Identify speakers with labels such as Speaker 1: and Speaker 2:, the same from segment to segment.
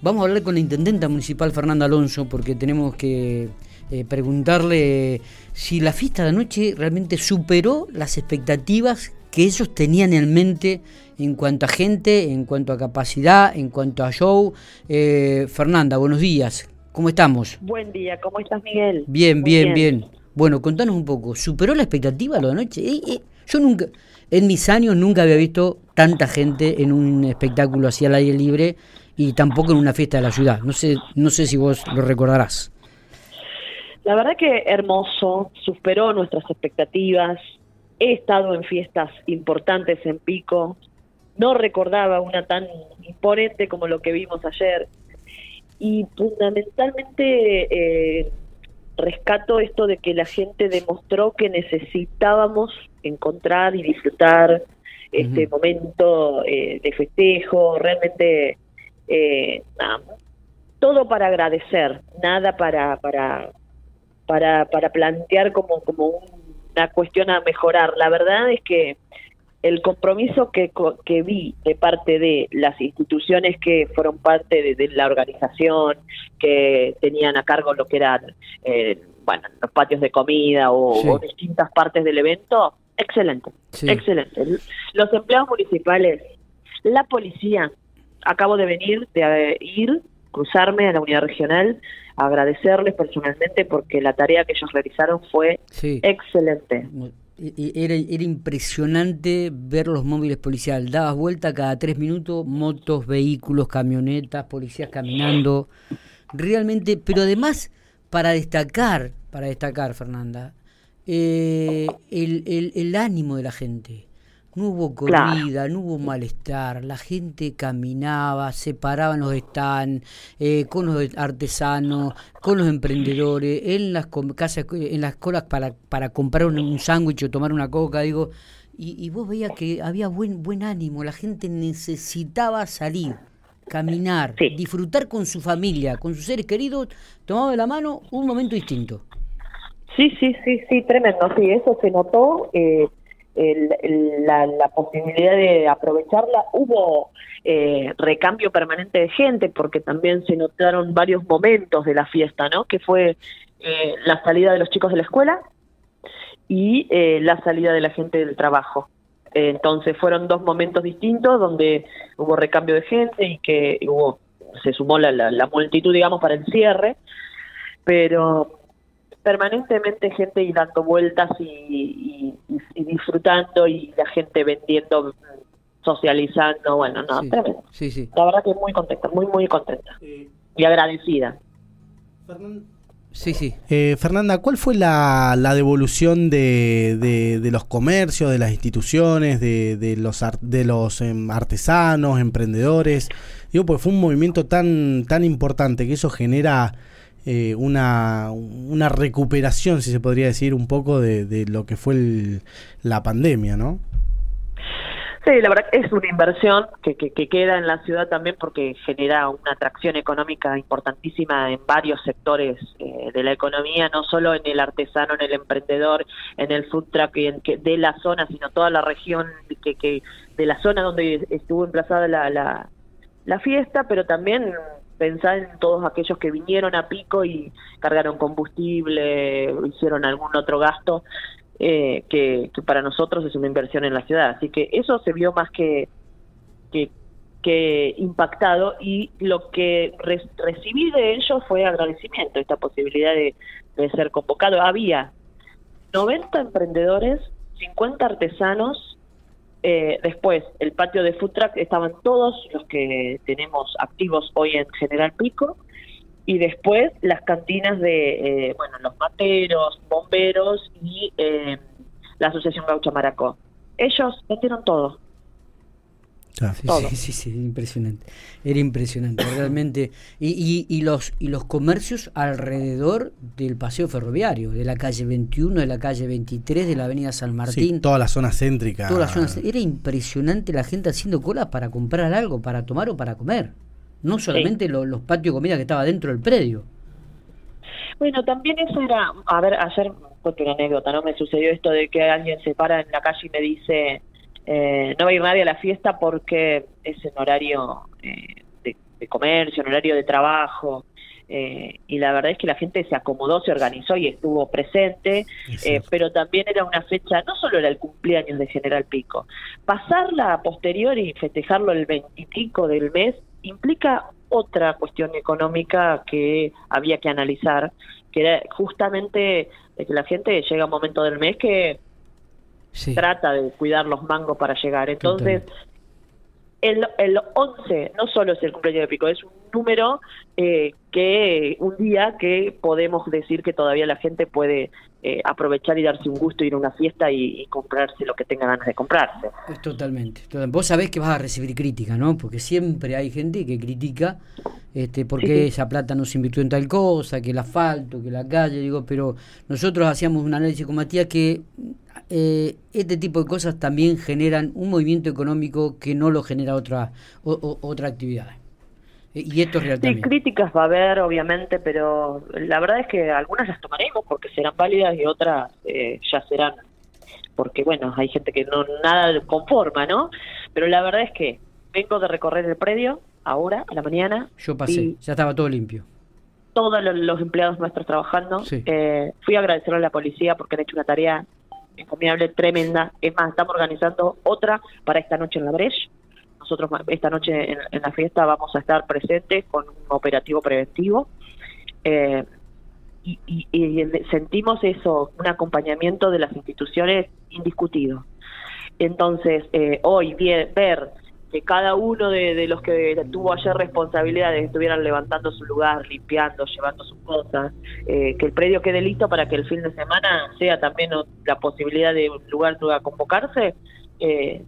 Speaker 1: Vamos a hablar con la intendenta municipal Fernanda Alonso porque tenemos que eh, preguntarle si la fiesta de anoche realmente superó las expectativas que ellos tenían en mente en cuanto a gente, en cuanto a capacidad, en cuanto a show. Eh, Fernanda, buenos días. ¿Cómo estamos?
Speaker 2: Buen día, ¿cómo estás Miguel?
Speaker 1: Bien, bien, bien, Bueno, contanos un poco, ¿superó la expectativa lo de anoche? Eh, yo nunca, en mis años nunca había visto tanta gente en un espectáculo así al aire libre y tampoco en una fiesta de la ciudad. No sé, no sé si vos lo recordarás.
Speaker 2: La verdad que hermoso, superó nuestras expectativas. He estado en fiestas importantes en Pico. No recordaba una tan imponente como lo que vimos ayer. Y fundamentalmente eh, rescato esto de que la gente demostró que necesitábamos encontrar y disfrutar este momento eh, de festejo. Realmente eh, todo para agradecer, nada para, para, para, para plantear como, como una cuestión a mejorar. La verdad es que el compromiso que, que vi de parte de las instituciones que fueron parte de, la organización, que tenían a cargo lo que eran eh, bueno, los patios de comida o, distintas partes del evento, excelente, excelente. Los empleados municipales, la policía, acabo de venir, de ir, cruzarme a la unidad regional, agradecerles personalmente porque la tarea que ellos realizaron fue excelente.
Speaker 1: Era, era impresionante ver los móviles policiales. Dabas vuelta cada tres minutos, motos, vehículos, camionetas, policías caminando. Realmente, pero además, para destacar, para destacar, Fernanda, eh, el, el, el ánimo de la gente no hubo corrida, no hubo malestar, la gente caminaba, se paraban los stands, eh, con los artesanos, con los emprendedores, en las casas, en las colas para, para comprar un, sándwich o tomar una coca, digo, y, vos veías que había buen, buen ánimo, la gente necesitaba salir, caminar, disfrutar con su familia, con sus seres queridos, tomado de la mano, un momento distinto.
Speaker 2: Sí, sí, sí, sí, tremendo, sí, eso se notó. Eh, la, posibilidad de aprovecharla. Hubo eh, recambio permanente de gente porque también se notaron varios momentos de la fiesta, ¿no? Que fue eh, la salida de los chicos de la escuela y eh, la salida de la gente del trabajo. Entonces fueron dos momentos distintos donde hubo recambio de gente y que hubo se sumó la, la multitud, digamos, para el cierre, pero permanentemente gente y dando vueltas y, disfrutando y la gente vendiendo, socializando, bueno, no, tremendo. Sí, sí. La verdad que muy contenta, muy, muy contenta y agradecida.
Speaker 3: Sí, sí. Eh, Fernanda, ¿cuál fue la, la devolución de, de, los comercios, de las instituciones, de, de los, de los em, artesanos, emprendedores? Digo, pues fue un movimiento tan, tan importante que eso genera eh, una, una recuperación, si se podría decir, un poco de, lo que fue la pandemia, ¿no?
Speaker 2: Sí, la verdad es una inversión que, que, queda en la ciudad también porque genera una atracción económica importantísima en varios sectores eh, de la economía, no solo en el artesano, en el emprendedor, en el food truck que, de la zona, sino toda la región que, que de la zona donde estuvo emplazada la, la, la fiesta, pero también pensar en todos aquellos que vinieron a pico y cargaron combustible, hicieron algún otro gasto, eh, que, para nosotros es una inversión en la ciudad. Así que eso se vio más que, que, impactado y lo que recibí de ellos fue agradecimiento, esta posibilidad de, de ser convocado. Había 90 emprendedores, 50 artesanos eh, después, el patio de food truck estaban todos los que tenemos activos hoy en General Pico. Y después las cantinas de, eh, bueno, los materos, bomberos y eh, la Asociación Gaucha Maracó. Ellos metieron todo.
Speaker 1: Sí, sí, sí, impresionante. Era impresionante, realmente. Y, y, los, y los comercios alrededor del paseo ferroviario, de la calle 21, de la calle 23, de la avenida San Martín.
Speaker 3: toda la zona céntrica.
Speaker 1: Toda la era impresionante la gente haciendo cola para comprar algo, para tomar o para comer. No solamente los patios de comida que estaba dentro del predio.
Speaker 2: Bueno, también eso era, a ver, ayer cuento una anécdota, ¿no? Me sucedió esto de que alguien se para en la calle y me dice, eh, no va a ir nadie a la fiesta porque es en horario eh, comercio, en horario de trabajo. Eh, y la verdad es que la gente se acomodó, se organizó y estuvo presente, eh, pero también era una fecha, no solo era el cumpleaños de General Pico, pasarla a posteriori y festejarlo el 25 del mes implica otra cuestión económica que había que analizar, que era justamente que la gente llega a un momento del mes que trata de cuidar los mangos para llegar. Entonces, el, el 11 no solo es el cumpleaños de Pico, es un número eh, que un día que podemos decir que todavía la gente puede eh, aprovechar y darse un gusto, ir a una fiesta y, comprarse lo que tenga ganas de comprarse.
Speaker 1: Pues totalmente, Vos sabés que vas a recibir crítica, ¿no? Porque siempre hay gente que critica este, por qué esa plata no se invirtió en tal cosa, que el asfalto, que la calle, digo, pero nosotros hacíamos un análisis con Matías que eh, este tipo de cosas también generan un movimiento económico que no lo genera otra, otra actividad. Eh, y esto es real
Speaker 2: Sí, críticas va a haber, obviamente, pero la verdad es que algunas las tomaremos porque serán válidas y otras eh, ya serán, porque bueno, hay gente que no nada conforma, ¿no? Pero la verdad es que vengo de recorrer el predio ahora, a la mañana.
Speaker 1: Yo pasé, ya estaba todo limpio
Speaker 2: todos los, empleados nuestros trabajando. fui a agradecerle a la policía porque han hecho una tarea encomiable, tremenda. Es más, estamos organizando otra para esta noche en la Breche. Nosotros esta noche en, la fiesta vamos a estar presentes con un operativo preventivo. Eh, y, sentimos eso, un acompañamiento de las instituciones indiscutido. Entonces, eh, hoy ver que cada uno de, los que tuvo ayer responsabilidades estuvieran levantando su lugar, limpiando, llevando sus cosas, eh, que el predio quede listo para que el fin de semana sea también la posibilidad de un lugar a convocarse, eh,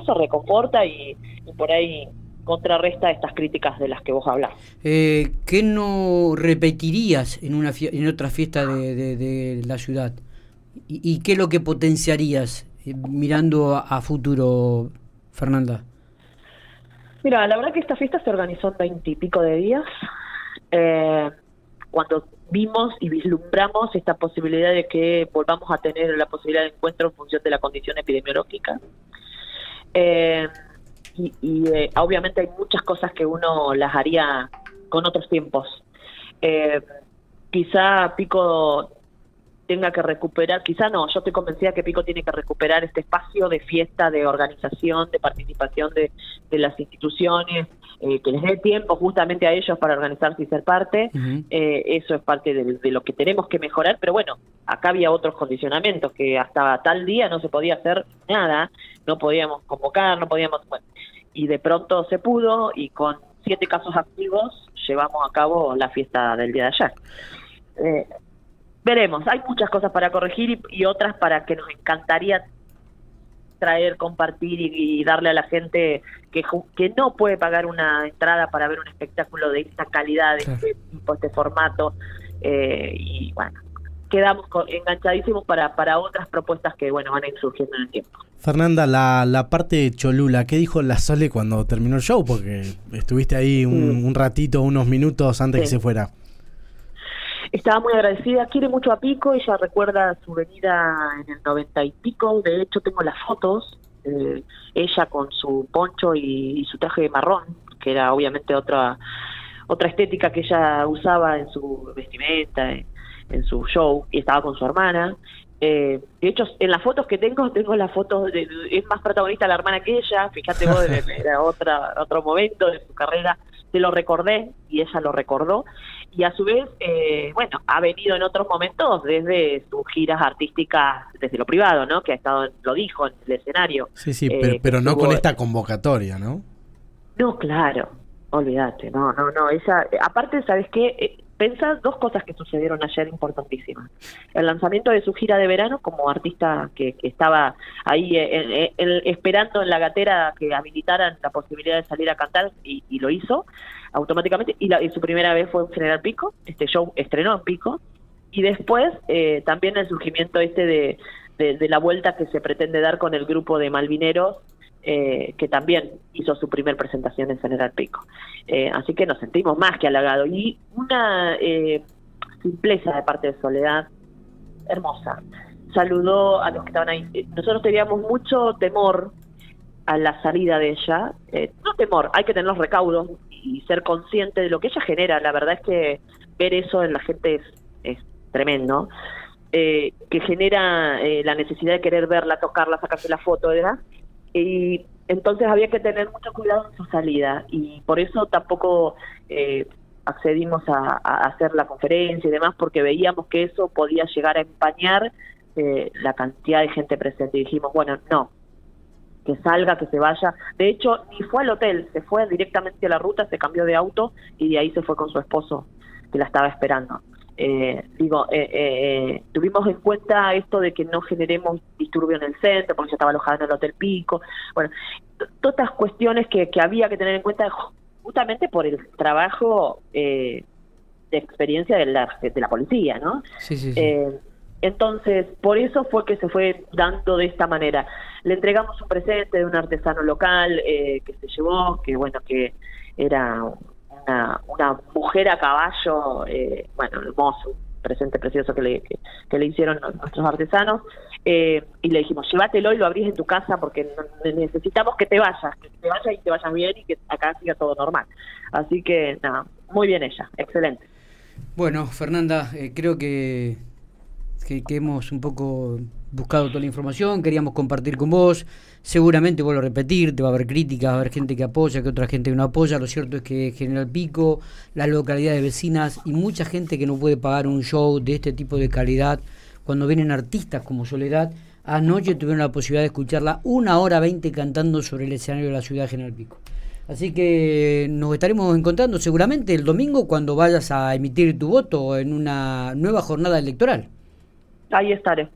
Speaker 2: eso reconforta y, por ahí contrarresta estas críticas de las que vos hablas.
Speaker 1: Eh, ¿Qué no repetirías en una en otra fiesta de, la ciudad? ¿Y, qué es lo que potenciarías eh, mirando a futuro, Fernanda?
Speaker 2: Mira, la verdad que esta fiesta se organizó en veintipico de días. Eh, cuando vimos y vislumbramos esta posibilidad de que volvamos a tener la posibilidad de encuentro en función de la condición epidemiológica. Eh, y, eh, obviamente hay muchas cosas que uno las haría con otros tiempos. quizá Pico tenga que recuperar, quizá no, yo estoy convencida que Pico tiene que recuperar este espacio de fiesta, de organización, de participación de, las instituciones, eh, que les dé tiempo justamente a ellos para organizarse y ser parte. Eh, eso es parte de, lo que tenemos que mejorar, pero bueno, acá había otros condicionamientos, que hasta tal día no se podía hacer nada, no podíamos convocar, no podíamos... Bueno, y de pronto se pudo y con siete casos activos llevamos a cabo la fiesta del día de ayer. Eh, veremos, hay muchas cosas para corregir y, otras para que nos encantaría traer, compartir y, darle a la gente que, que no puede pagar una entrada para ver un espectáculo de esta calidad, de este tipo, este formato. Eh, y bueno, quedamos enganchadísimos para, para otras propuestas que bueno van a ir surgiendo en el tiempo.
Speaker 3: Fernanda, la, la parte de Cholula, ¿qué dijo la Sole cuando terminó el show? Porque estuviste ahí un, mm. ratito, unos minutos antes que se fuera
Speaker 2: estaba muy agradecida, quiere mucho a Pico, ella recuerda su venida en el noventa y pico, de hecho tengo las fotos, eh, ella con su poncho y, su traje de marrón, que era obviamente otra otra estética que ella usaba en su vestimenta, en, su show, y estaba con su hermana. Eh, de hecho, en las fotos que tengo, tengo las fotos, de, es más protagonista la hermana que ella, fíjate vos, era otra, otro momento de su carrera, se lo recordé y ella lo recordó y a su vez, eh, bueno, ha venido en otros momentos desde sus giras artísticas, desde lo privado, ¿no? Que ha estado, lo dijo en el escenario.
Speaker 3: Sí, sí, pero, eh, pero no con esta convocatoria, ¿no?
Speaker 2: No, claro, olvídate, no, no, no, esa, aparte, ¿sabes qué? Eh, Pensa dos cosas que sucedieron ayer importantísimas. El lanzamiento de su gira de verano como artista que, estaba ahí esperando en la gatera que habilitaran la posibilidad de salir a cantar y, lo hizo automáticamente. Y, su primera vez fue en General Pico, este show estrenó en Pico. Y después eh, también el surgimiento este de, de la vuelta que se pretende dar con el grupo de Malvineros eh, que también hizo su primer presentación en General Pico. Eh, así que nos sentimos más que halagados. Y una eh, simpleza de parte de Soledad hermosa. Saludó a los que estaban ahí. Nosotros teníamos mucho temor a la salida de ella. no temor, hay que tener los recaudos y ser consciente de lo que ella genera. La verdad es que ver eso en la gente es, tremendo. Eh, que genera eh, la necesidad de querer verla, tocarla, sacarse la foto, ¿verdad? Y entonces había que tener mucho cuidado en su salida y por eso tampoco eh, accedimos a, hacer la conferencia y demás porque veíamos que eso podía llegar a empañar eh, la cantidad de gente presente y dijimos, bueno, no, que salga, que se vaya. De hecho, ni fue al hotel, se fue directamente a la ruta, se cambió de auto y de ahí se fue con su esposo que la estaba esperando. Eh, digo, eh, eh, tuvimos en cuenta esto de que no generemos disturbio en el centro, porque ya estaba alojada en el Hotel Pico. Bueno, todas estas cuestiones que, que, había que tener en cuenta justamente por el trabajo de experiencia de la, de la policía, ¿no?
Speaker 1: Sí, sí,
Speaker 2: entonces, por eso fue que se fue dando de esta manera. Le entregamos un presente de un artesano local que se llevó, que bueno, que era una, mujer a caballo, eh, bueno, hermoso, presente precioso que le, que, le hicieron nuestros artesanos, eh, y le dijimos, llévatelo y lo abrís en tu casa porque necesitamos que te vayas, que te vayas y te vayas bien y que acá siga todo normal. Así que, nada, muy bien ella, excelente.
Speaker 1: Bueno, Fernanda, eh, creo que, que, que hemos un poco buscado toda la información, queríamos compartir con vos. Seguramente, vuelvo a repetir, te va a haber críticas, va a haber gente que apoya, que otra gente que no apoya. Lo cierto es que General Pico, las localidades vecinas y mucha gente que no puede pagar un show de este tipo de calidad, cuando vienen artistas como Soledad, anoche tuvieron la posibilidad de escucharla una hora veinte cantando sobre el escenario de la ciudad de General Pico. Así que nos estaremos encontrando seguramente el domingo cuando vayas a emitir tu voto en una nueva jornada electoral.
Speaker 2: Ahí estaré.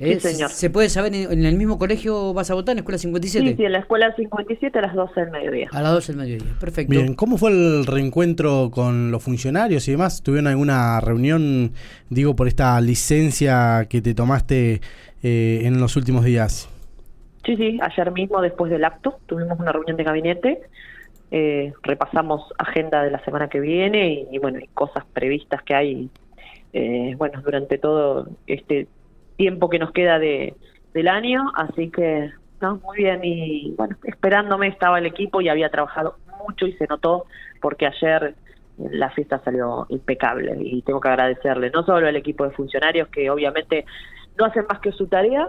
Speaker 2: Sí, señor.
Speaker 1: ¿Se puede saber en, el mismo colegio vas a votar, en la Escuela 57?
Speaker 2: Sí, sí, en la Escuela 57 a las 12 del mediodía.
Speaker 1: A las 12 del mediodía, perfecto.
Speaker 3: Bien, ¿cómo fue el reencuentro con los funcionarios y demás? ¿Tuvieron alguna reunión, digo, por esta licencia que te tomaste eh, en los últimos días?
Speaker 2: Sí, sí, ayer mismo después del acto tuvimos una reunión de gabinete. Eh, repasamos agenda de la semana que viene y, bueno, y cosas previstas que hay, eh, bueno, durante todo este tiempo que nos queda de, del año, así que no, muy bien y bueno, esperándome estaba el equipo y había trabajado mucho y se notó porque ayer la fiesta salió impecable y tengo que agradecerle no solo al equipo de funcionarios que obviamente no hacen más que su tarea,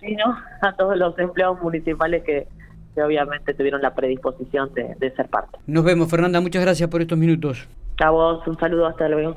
Speaker 2: sino a todos los empleados municipales que, que obviamente tuvieron la predisposición de, de ser parte.
Speaker 1: Nos vemos, Fernanda, muchas gracias por estos minutos.
Speaker 2: A vos, un saludo, hasta luego.